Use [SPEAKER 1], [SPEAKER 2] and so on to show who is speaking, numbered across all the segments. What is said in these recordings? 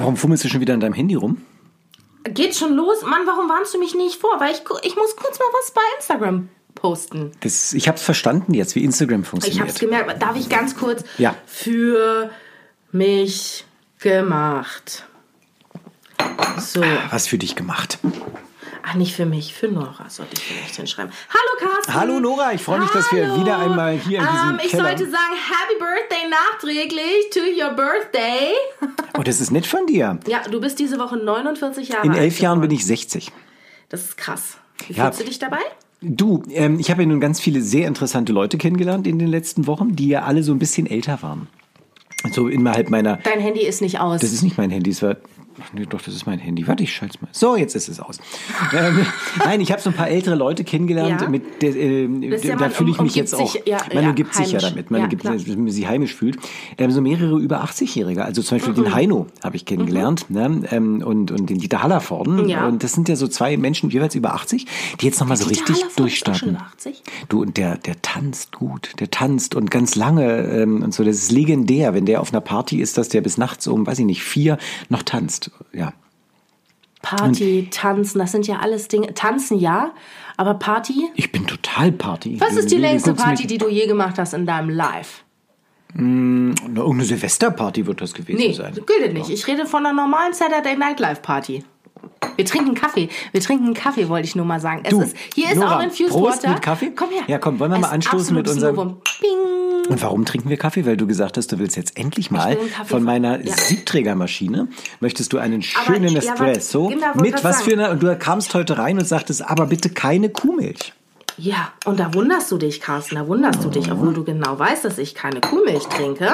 [SPEAKER 1] Warum fummelst du schon wieder an deinem Handy rum?
[SPEAKER 2] Geht schon los? Mann, warum warnst du mich nicht vor? Weil ich, ich muss kurz mal was bei Instagram posten.
[SPEAKER 1] Das, ich habe es verstanden jetzt, wie Instagram
[SPEAKER 2] Ich
[SPEAKER 1] funktioniert.
[SPEAKER 2] hab's gemerkt. Darf ich ganz kurz?
[SPEAKER 1] Ja.
[SPEAKER 2] Für mich gemacht. So.
[SPEAKER 1] Was für dich gemacht.
[SPEAKER 2] Ach, nicht für mich, für Nora sollte ich vielleicht hinschreiben. Hallo Carsten.
[SPEAKER 1] Hallo, Nora, ich freue mich, dass wir wieder einmal hier in diesem
[SPEAKER 2] ähm, Ich
[SPEAKER 1] Keller-
[SPEAKER 2] sollte sagen, Happy Birthday nachträglich to your birthday.
[SPEAKER 1] Oh, das ist nett von dir.
[SPEAKER 2] Ja, du bist diese Woche 49 Jahre
[SPEAKER 1] In
[SPEAKER 2] alt.
[SPEAKER 1] elf Jahren bin ich 60.
[SPEAKER 2] Das ist krass. Wie
[SPEAKER 1] Ja.
[SPEAKER 2] fühlst du dich dabei?
[SPEAKER 1] Du, ähm, ich habe ja nun ganz viele sehr interessante Leute kennengelernt in den letzten Wochen, die ja alle so ein bisschen älter waren. So innerhalb meiner.
[SPEAKER 2] Dein Handy ist nicht aus.
[SPEAKER 1] Das ist nicht mein Handy, es war. Ach nee, doch, das ist mein Handy. Warte, ich schalte mal. So, jetzt ist es aus. ähm, nein, ich habe so ein paar ältere Leute kennengelernt,
[SPEAKER 2] Ja.
[SPEAKER 1] mit der, äh,
[SPEAKER 2] ja,
[SPEAKER 1] da fühle ich
[SPEAKER 2] um-
[SPEAKER 1] mich jetzt
[SPEAKER 2] umgibt
[SPEAKER 1] auch.
[SPEAKER 2] sich- ja,
[SPEAKER 1] man umgibt sich ja damit, man
[SPEAKER 2] Ja,
[SPEAKER 1] gibt,
[SPEAKER 2] klar.
[SPEAKER 1] dass man sich heimisch fühlt. Ähm, so mehrere über 80-Jährige, also zum Beispiel den Heino habe ich kennengelernt ne? ähm, und, und den Dieter Hallervorden.
[SPEAKER 2] Mhm.
[SPEAKER 1] Und das sind ja so zwei Menschen jeweils über 80, die jetzt nochmal so
[SPEAKER 2] Dieter
[SPEAKER 1] richtig
[SPEAKER 2] Hallervorden
[SPEAKER 1] durchstarten.
[SPEAKER 2] schon 80?
[SPEAKER 1] Du, und der, der tanzt gut, der tanzt und ganz lange ähm, und so. Das ist legendär, wenn der auf einer Party ist, dass der bis nachts um, weiß ich nicht, vier noch tanzt. Ja.
[SPEAKER 2] Party, Tanzen, das sind ja alles Dinge. Tanzen ja, aber Party?
[SPEAKER 1] Ich bin total Party.
[SPEAKER 2] Was ist die
[SPEAKER 1] Du-
[SPEAKER 2] längste Party, die du je gemacht hast in deinem Life?
[SPEAKER 1] Na, Irgendeine Silvesterparty wird das gewesen
[SPEAKER 2] Nee,
[SPEAKER 1] sein.
[SPEAKER 2] gilt nicht. Ich rede von einer normalen Saturday Night Live Party. Wir trinken Kaffee. Wir trinken Kaffee, wollte ich nur mal sagen. Es
[SPEAKER 1] Du,
[SPEAKER 2] ist, hier ist
[SPEAKER 1] Nora,
[SPEAKER 2] auch Infused
[SPEAKER 1] Prost
[SPEAKER 2] Water.
[SPEAKER 1] mit Kaffee?
[SPEAKER 2] Komm her.
[SPEAKER 1] Ja, komm, wollen wir
[SPEAKER 2] Es
[SPEAKER 1] mal
[SPEAKER 2] ist
[SPEAKER 1] anstoßen mit unserem-.
[SPEAKER 2] Bing.
[SPEAKER 1] Und warum trinken wir Kaffee? Weil du gesagt hast, du willst jetzt endlich mal von meiner
[SPEAKER 2] ja.
[SPEAKER 1] Siebträgermaschine, möchtest du einen
[SPEAKER 2] Aber,
[SPEAKER 1] schönen
[SPEAKER 2] ja,
[SPEAKER 1] Espresso
[SPEAKER 2] genau,
[SPEAKER 1] mit was für
[SPEAKER 2] sagen.
[SPEAKER 1] einer, und du kamst heute rein und sagtest, aber bitte keine Kuhmilch.
[SPEAKER 2] Ja, und da wunderst du dich, Carsten. Da wunderst du dich, obwohl du genau weißt, dass ich keine Kuhmilch trinke.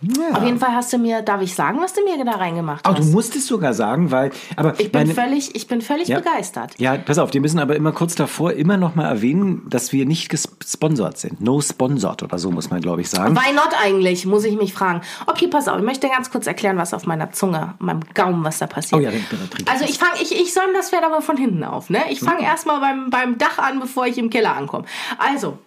[SPEAKER 1] Ja.
[SPEAKER 2] Auf jeden Fall hast du mir, darf ich sagen, was du mir da reingemacht
[SPEAKER 1] Oh,
[SPEAKER 2] hast?
[SPEAKER 1] du musst es sogar sagen, weil, aber
[SPEAKER 2] ich bin
[SPEAKER 1] meine-
[SPEAKER 2] völlig, ich bin völlig
[SPEAKER 1] Ja.
[SPEAKER 2] begeistert.
[SPEAKER 1] Ja, pass auf, wir müssen aber immer kurz davor immer noch mal erwähnen, dass wir nicht gesponsert sind. No sponsored oder so muss man, glaube ich, sagen.
[SPEAKER 2] Why not eigentlich, muss ich mich fragen. Okay, pass auf, ich möchte ganz kurz erklären, was auf meiner Zunge, meinem Gaumen, was da passiert.
[SPEAKER 1] Oh ja, dann- dann
[SPEAKER 2] Also ich fange, ich, ich säume das Pferd aber von hinten auf. Ne? Ich
[SPEAKER 1] Mhm.
[SPEAKER 2] fange erstmal beim, beim Dach an, bevor ich im Keller ankomme. Also,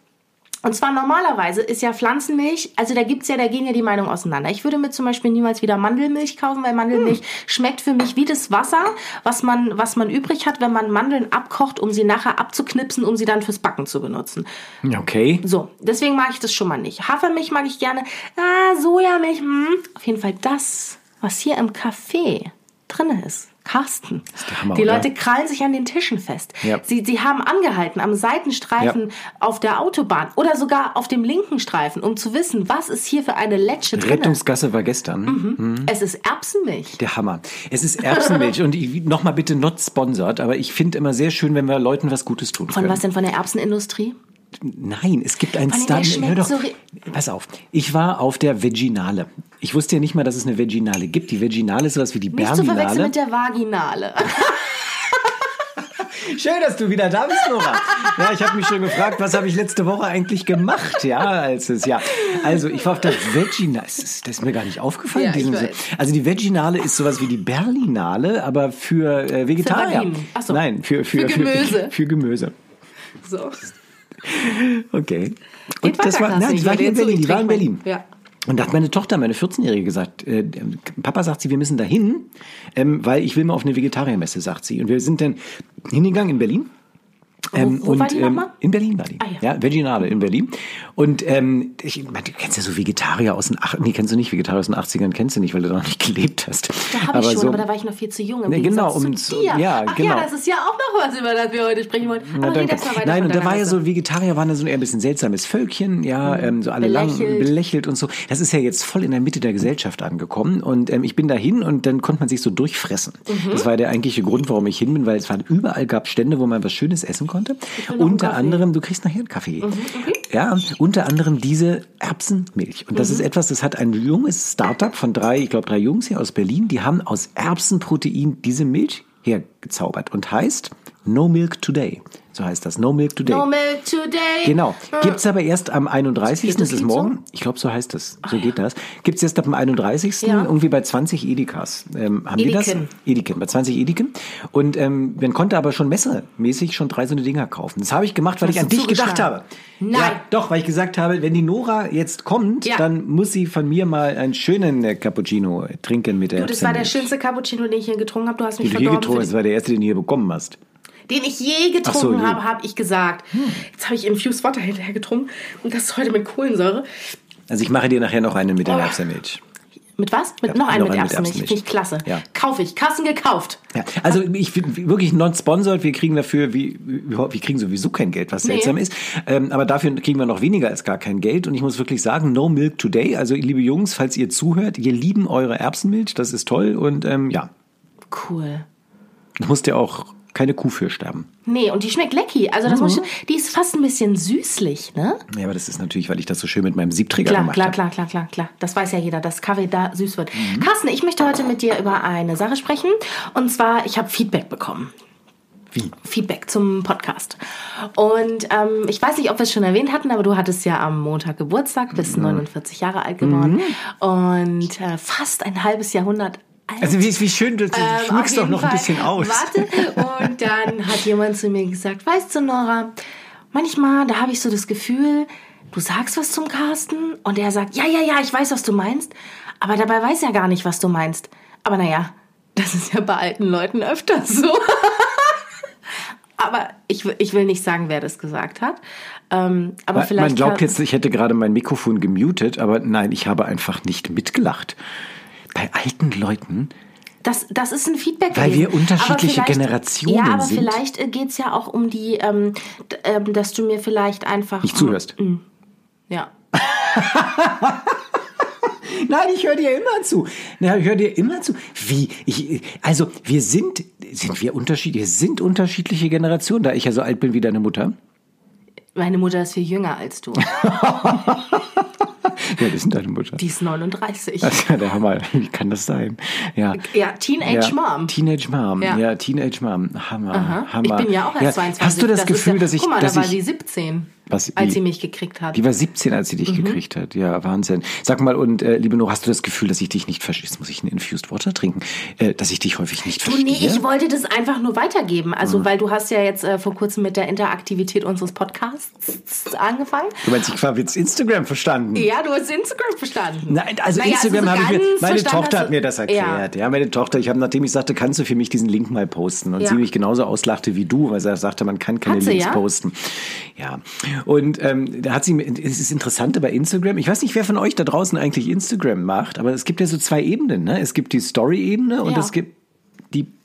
[SPEAKER 2] und zwar normalerweise ist ja Pflanzenmilch, also da gibt's ja, da gehen ja die Meinungen auseinander. Ich würde mir zum Beispiel niemals wieder Mandelmilch kaufen, weil Mandelmilch
[SPEAKER 1] Hm.
[SPEAKER 2] schmeckt für mich wie das Wasser, was man, was man übrig hat, wenn man Mandeln abkocht, um sie nachher abzuknipsen, um sie dann fürs Backen zu benutzen.
[SPEAKER 1] Okay.
[SPEAKER 2] So, deswegen mag ich das schon mal nicht. Hafermilch mag ich gerne. Ah, Sojamilch, hm. Auf jeden Fall das, was hier im Kaffee drin ist. Carsten.
[SPEAKER 1] der Hammer,
[SPEAKER 2] die
[SPEAKER 1] oder?
[SPEAKER 2] Leute krallen sich an den Tischen fest.
[SPEAKER 1] Ja.
[SPEAKER 2] Sie, sie haben angehalten am Seitenstreifen
[SPEAKER 1] Ja.
[SPEAKER 2] auf der Autobahn oder sogar auf dem linken Streifen, um zu wissen, was ist hier für eine Letsche drin.
[SPEAKER 1] Rettungsgasse war gestern.
[SPEAKER 2] Mhm. Es ist Erbsenmilch.
[SPEAKER 1] Der Hammer. Es ist Erbsenmilch und nochmal bitte not sponsored, aber ich finde immer sehr schön, wenn wir Leuten was Gutes tun
[SPEAKER 2] Von
[SPEAKER 1] können.
[SPEAKER 2] was denn? Von der Erbsenindustrie?
[SPEAKER 1] Nein, es gibt ein Star. Hör doch,
[SPEAKER 2] so
[SPEAKER 1] pass auf. Ich war auf der Veginale. Ich wusste ja nicht mal, dass es eine Veginale gibt. Die Veginale ist sowas wie die
[SPEAKER 2] Nicht zu verwechseln
[SPEAKER 1] Berlinale.
[SPEAKER 2] mit der Vaginale.
[SPEAKER 1] Schön, dass du wieder da bist, Nora. Ja, ich habe mich schon gefragt, was habe ich letzte Woche eigentlich gemacht, ja, als es ja. Also, ich war auf der Veginale. Das ist, mir gar nicht aufgefallen.
[SPEAKER 2] Ja,
[SPEAKER 1] also die Veginale ist sowas wie die Berlinale, aber für äh, Vegetarier.
[SPEAKER 2] So.
[SPEAKER 1] Nein, für, für,
[SPEAKER 2] Für Gemüse.
[SPEAKER 1] Für, für Gemüse.
[SPEAKER 2] so.
[SPEAKER 1] Okay.
[SPEAKER 2] Geht
[SPEAKER 1] Und das war, nein, die
[SPEAKER 2] Ich
[SPEAKER 1] war
[SPEAKER 2] werde
[SPEAKER 1] hier in Berlin. Die war in Berlin.
[SPEAKER 2] Ja.
[SPEAKER 1] Und da hat meine Tochter, meine 14-Jährige gesagt, äh, Papa sagt sie, wir müssen da hin, ähm, weil ich will mal auf eine Vegetariermesse, sagt sie. Und wir sind dann hingegangen in Berlin. Ähm,
[SPEAKER 2] wo
[SPEAKER 1] und,
[SPEAKER 2] war die
[SPEAKER 1] ähm,
[SPEAKER 2] nochmal?
[SPEAKER 1] in Berlin war die.
[SPEAKER 2] Ah, ja.
[SPEAKER 1] ja. Veginale in Berlin. Und ähm, ich, meine, du kennst ja so Vegetarier aus den Ach nee, kennst du nicht, Vegetarier aus den 80ern kennst du nicht, weil du da noch nicht gelebt hast.
[SPEAKER 2] Da habe ich schon,
[SPEAKER 1] so,
[SPEAKER 2] aber da war ich noch viel zu jung. Im
[SPEAKER 1] Nee, genau, um
[SPEAKER 2] zu dir.
[SPEAKER 1] ja,
[SPEAKER 2] Ach
[SPEAKER 1] genau.
[SPEAKER 2] ja, das ist ja auch noch was, über das wir heute sprechen wollen.
[SPEAKER 1] Na,
[SPEAKER 2] Aber
[SPEAKER 1] danke.
[SPEAKER 2] erst mal weiter
[SPEAKER 1] Nein, und da war ja so, Vegetarier waren da so eher ein bisschen seltsames Völkchen, ja, ähm, so alle lang
[SPEAKER 2] Belächelt.
[SPEAKER 1] belächelt und so. Das ist ja jetzt voll in der Mitte der Gesellschaft angekommen und ähm, ich bin dahin und dann konnte man sich so durchfressen.
[SPEAKER 2] Mhm.
[SPEAKER 1] Das war der eigentliche Grund, warum ich hin bin, weil es waren überall gab Stände, wo man was Schönes essen konnte. Konnte. Unter anderem, du kriegst nachher einen Kaffee. Ja, unter anderem diese Erbsenmilch. Und das ist etwas, das hat ein junges Startup von drei, ich glaube drei Jungs hier aus Berlin, die haben aus Erbsenprotein diese Milch hergezaubert und heißt No Milk Today. So heißt das, No Milk Today.
[SPEAKER 2] No milk today.
[SPEAKER 1] Genau.
[SPEAKER 2] Ah.
[SPEAKER 1] Gibt's aber erst am 31.
[SPEAKER 2] Geht das
[SPEAKER 1] ist
[SPEAKER 2] Lied
[SPEAKER 1] morgen. Ich glaube, so heißt das. So geht das. Gibt's erst ab dem 31.
[SPEAKER 2] Ja.
[SPEAKER 1] irgendwie bei 20 Edekas. Ähm, haben die das? Ediken. Bei 20 Ediken. Und ähm, man konnte aber schon messemäßig schon drei so eine Dinger kaufen. Das habe ich gemacht, weil ich an dich gedacht habe.
[SPEAKER 2] Nein.
[SPEAKER 1] Ja, doch, weil ich gesagt habe, wenn die Nora jetzt kommt,
[SPEAKER 2] Ja.
[SPEAKER 1] dann muss sie von mir mal einen schönen äh, Cappuccino trinken mit der
[SPEAKER 2] Du, das war der schönste Cappuccino, den ich hier getrunken habe. Du hast mich
[SPEAKER 1] du hier
[SPEAKER 2] verdorben.
[SPEAKER 1] getrunken das war der erste, den du hier bekommen hast.
[SPEAKER 2] Den ich je
[SPEAKER 1] so,
[SPEAKER 2] getrunken.
[SPEAKER 1] Hm.
[SPEAKER 2] habe, habe ich gesagt. Jetzt habe ich Infused Water hinterher getrunken und das heute mit Kohlensäure.
[SPEAKER 1] Also ich mache dir nachher noch einen mit der
[SPEAKER 2] Oh.
[SPEAKER 1] Erbsenmilch.
[SPEAKER 2] Mit was? Mit
[SPEAKER 1] Ja,
[SPEAKER 2] noch
[SPEAKER 1] noch
[SPEAKER 2] mit Erbsenmilch. Finde ich klasse.
[SPEAKER 1] Ja.
[SPEAKER 2] Kaufe ich. Kassen gekauft.
[SPEAKER 1] Ja, also ich bin wirklich non sponsored. Wir kriegen dafür, wie, wir kriegen sowieso kein Geld, was
[SPEAKER 2] Nee.
[SPEAKER 1] seltsam ist. Ähm, aber dafür kriegen wir noch weniger als gar kein Geld. Und ich muss wirklich sagen, no milk today. Also liebe Jungs, falls ihr zuhört, wir lieben eure Erbsenmilch. Das ist toll. Und ähm, ja,
[SPEAKER 2] Cool.
[SPEAKER 1] da musst ihr auch keine Kuh für sterben.
[SPEAKER 2] Nee, und die schmeckt lecky. Also das
[SPEAKER 1] Mhm.
[SPEAKER 2] muss ich, die ist fast ein bisschen süßlich, ne?
[SPEAKER 1] Ja, aber das ist natürlich, weil ich das so schön mit meinem Siebträger
[SPEAKER 2] Klar,
[SPEAKER 1] gemacht
[SPEAKER 2] klar,
[SPEAKER 1] habe.
[SPEAKER 2] klar, klar, klar, klar. Das weiß ja jeder, dass Kaffee da süß wird.
[SPEAKER 1] Mhm.
[SPEAKER 2] Carsten, ich möchte heute mit dir über eine Sache sprechen. Und zwar, ich habe Feedback bekommen.
[SPEAKER 1] Wie?
[SPEAKER 2] Feedback zum Podcast. Und ähm, ich weiß nicht, ob wir es schon erwähnt hatten, aber du hattest ja am Montag Geburtstag, bist
[SPEAKER 1] Mhm.
[SPEAKER 2] 49 Jahre alt geworden und äh, fast ein halbes Jahrhundert alt.
[SPEAKER 1] Also wie, wie schön, du
[SPEAKER 2] Ähm,
[SPEAKER 1] schmückst doch noch
[SPEAKER 2] jeden
[SPEAKER 1] ein bisschen
[SPEAKER 2] Fall.
[SPEAKER 1] aus.
[SPEAKER 2] Warte. Und dann hat jemand zu mir gesagt, weißt du, Nora, manchmal, da habe ich so das Gefühl, du sagst was zum Carsten und er sagt, ja, ja, ja, ich weiß, was du meinst, aber dabei weiß er gar nicht, was du meinst. Aber naja, das ist ja bei alten Leuten öfters so. aber ich, will- ich will nicht sagen, wer das gesagt hat. Ähm, aber
[SPEAKER 1] Man,
[SPEAKER 2] vielleicht
[SPEAKER 1] man glaubt jetzt, ich hätte gerade mein Mikrofon gemutet, aber nein, ich habe einfach nicht mitgelacht. Bei alten Leuten
[SPEAKER 2] Das, das ist ein Feedback.
[SPEAKER 1] Weil wir
[SPEAKER 2] gewesen.
[SPEAKER 1] unterschiedliche
[SPEAKER 2] Aber vielleicht-
[SPEAKER 1] Generationen
[SPEAKER 2] Ja, aber
[SPEAKER 1] sind.
[SPEAKER 2] vielleicht äh, geht's ja auch um die, ähm, ähm, dass du mir vielleicht einfach.
[SPEAKER 1] nicht zuhörst.
[SPEAKER 2] Ja.
[SPEAKER 1] Nein, ich höre dir immer zu. Na, ich höre dir immer zu. Wie? Ich, also, wir sind, sind wir unterschiedlich, wir sind unterschiedliche Generationen, da ich ja so alt bin wie deine Mutter.
[SPEAKER 2] Meine Mutter ist viel jünger als du.
[SPEAKER 1] Ja, das ist deine Mutter.
[SPEAKER 2] Die ist 39.
[SPEAKER 1] Das ist ja der Hammer. Wie kann das sein? Ja.
[SPEAKER 2] Ja, Teenage
[SPEAKER 1] ja,
[SPEAKER 2] Mom.
[SPEAKER 1] Teenage Mom. Ja,
[SPEAKER 2] Ja.
[SPEAKER 1] Teenage Mom. Hammer.
[SPEAKER 2] Aha.
[SPEAKER 1] Hammer.
[SPEAKER 2] Ich bin ja auch erst 22.
[SPEAKER 1] Hast du das,
[SPEAKER 2] ist
[SPEAKER 1] Gefühl,
[SPEAKER 2] ja,
[SPEAKER 1] dass ich,
[SPEAKER 2] Guck mal,
[SPEAKER 1] dass
[SPEAKER 2] da war
[SPEAKER 1] ich,
[SPEAKER 2] sie 17,
[SPEAKER 1] Was,
[SPEAKER 2] als
[SPEAKER 1] wie?
[SPEAKER 2] sie mich gekriegt hat.
[SPEAKER 1] Die war 17, als sie dich
[SPEAKER 2] Mhm.
[SPEAKER 1] gekriegt hat. Ja, Wahnsinn. Sag mal, und äh, liebe Nora, hast du das Gefühl, dass ich dich nicht verstehe? Jetzt muss ich einen Infused Water trinken. Äh, dass ich dich häufig nicht
[SPEAKER 2] Du,
[SPEAKER 1] verstehe?
[SPEAKER 2] nee, ich wollte das einfach nur weitergeben. Also, weil du hast ja jetzt äh, vor kurzem mit der Interaktivität unseres Podcasts angefangen.
[SPEAKER 1] du meinst, ich habe jetzt Instagram verstanden.
[SPEAKER 2] Ja, du hast Instagram verstanden.
[SPEAKER 1] Nein, also
[SPEAKER 2] Naja,
[SPEAKER 1] Instagram
[SPEAKER 2] also so
[SPEAKER 1] habe ich mir, meine Tochter hat
[SPEAKER 2] du-
[SPEAKER 1] mir das erklärt. Ja, meine Tochter, ich habe, nachdem ich sagte, kannst du für mich diesen Link mal posten? Und
[SPEAKER 2] Ja.
[SPEAKER 1] sie mich genauso auslachte wie du, weil sie sagte, man kann keine Links
[SPEAKER 2] ja?
[SPEAKER 1] posten. Ja. Und ähm, da hat sie, mir- es ist interessant bei Instagram, ich weiß nicht, wer von euch da draußen eigentlich Instagram macht, aber es gibt ja so zwei Ebenen. Ne? Es gibt die Story-Ebene und
[SPEAKER 2] Ja.
[SPEAKER 1] es gibt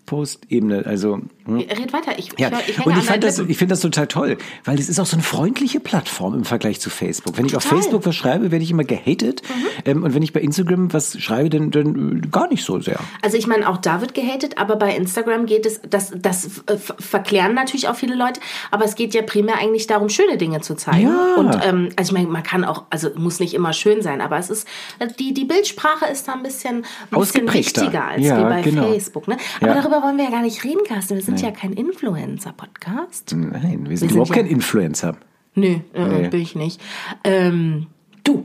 [SPEAKER 1] Post-Ebene. Also hm.
[SPEAKER 2] Red weiter. Ich,
[SPEAKER 1] ja,
[SPEAKER 2] ich, ich
[SPEAKER 1] und ich fand das,
[SPEAKER 2] Lippen.
[SPEAKER 1] ich finde das total toll, weil es ist auch so eine freundliche Plattform im Vergleich zu Facebook. Wenn ich auf
[SPEAKER 2] Total.
[SPEAKER 1] Facebook was schreibe, werde ich immer gehatet.
[SPEAKER 2] Mhm.
[SPEAKER 1] Ähm, und wenn ich bei Instagram was schreibe, dann, dann äh, gar nicht so sehr.
[SPEAKER 2] Also ich meine, auch da wird gehatet, aber bei Instagram geht es, das, das äh, ver- verklären natürlich auch viele Leute, aber es geht ja primär eigentlich darum, schöne Dinge zu zeigen.
[SPEAKER 1] Ja.
[SPEAKER 2] Und ähm, also ich meine, man kann auch, also muss nicht immer schön sein, aber es ist, äh, die, die Bildsprache ist da ein bisschen, ein bisschen wichtiger als
[SPEAKER 1] Ja,
[SPEAKER 2] bei
[SPEAKER 1] genau.
[SPEAKER 2] Facebook. Ne? Aber
[SPEAKER 1] Ja.
[SPEAKER 2] darüber wollen wir ja gar nicht reden, Carsten. Wir sind ja kein Influencer-Podcast.
[SPEAKER 1] Nein, wir sind
[SPEAKER 2] sind
[SPEAKER 1] überhaupt
[SPEAKER 2] ja-
[SPEAKER 1] kein Influencer.
[SPEAKER 2] Nö, äh,
[SPEAKER 1] Nee.
[SPEAKER 2] bin ich nicht. Ähm, du,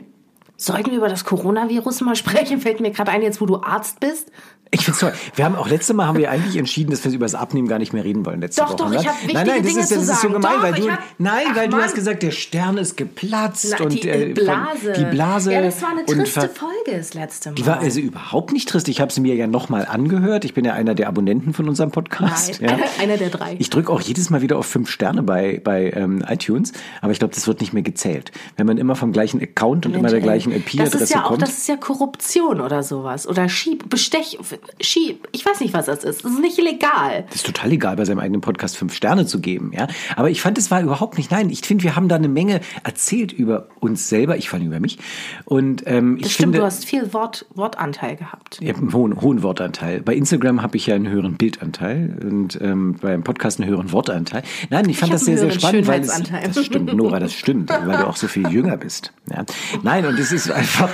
[SPEAKER 2] sollten wir über das Coronavirus mal sprechen? Fällt mir gerade ein, jetzt wo du Arzt bist.
[SPEAKER 1] Ich find's toll. Wir haben auch letzte Mal haben wir eigentlich entschieden, dass wir über das Abnehmen gar nicht mehr reden wollen letzte
[SPEAKER 2] Doch,
[SPEAKER 1] Woche.
[SPEAKER 2] doch,
[SPEAKER 1] ne?
[SPEAKER 2] ich hab wichtige
[SPEAKER 1] nein, nein, das
[SPEAKER 2] Dinge
[SPEAKER 1] ist, das ist so gemein,
[SPEAKER 2] Doch,
[SPEAKER 1] weil du
[SPEAKER 2] hab-
[SPEAKER 1] nein, weil du
[SPEAKER 2] Mann.
[SPEAKER 1] hast gesagt, der Stern ist geplatzt
[SPEAKER 2] Na,
[SPEAKER 1] und
[SPEAKER 2] die
[SPEAKER 1] äh,
[SPEAKER 2] Blase.
[SPEAKER 1] die Blase
[SPEAKER 2] Ja, das war eine triste Folge das letzte Mal.
[SPEAKER 1] Die war also überhaupt nicht trist. Ich habe sie mir ja nochmal angehört. Ich bin ja einer der Abonnenten von unserem Podcast.
[SPEAKER 2] Nein,
[SPEAKER 1] Ja.
[SPEAKER 2] einer der drei.
[SPEAKER 1] Ich drücke auch jedes Mal wieder auf fünf Sterne bei, bei ähm, iTunes, aber ich glaube, das wird nicht mehr gezählt. Wenn man immer vom gleichen Account und immer der gleichen
[SPEAKER 2] das
[SPEAKER 1] IP-Adresse
[SPEAKER 2] ist ja auch,
[SPEAKER 1] kommt.
[SPEAKER 2] das ist ja Korruption oder sowas. Oder Schieb, Bestech. Ski, ich weiß nicht, was das ist. Das ist nicht illegal.
[SPEAKER 1] Das ist total egal, bei seinem eigenen Podcast fünf Sterne zu geben, ja. Aber ich fand, es war überhaupt nicht, nein, ich finde, wir haben da eine Menge erzählt über uns selber, ich fand über mich. Und ähm, ich
[SPEAKER 2] Das stimmt,
[SPEAKER 1] finde,
[SPEAKER 2] du hast viel Wort, Wortanteil gehabt.
[SPEAKER 1] ich habe einen hohen, hohen Wortanteil. Bei Instagram habe ich ja einen höheren Bildanteil und ähm, beim Podcast einen höheren Wortanteil. Nein, ich fand
[SPEAKER 2] hab
[SPEAKER 1] das sehr, sehr spannend, weil es, das stimmt, Nora, das stimmt, weil du auch so viel jünger bist. Ja. Nein, und es ist einfach,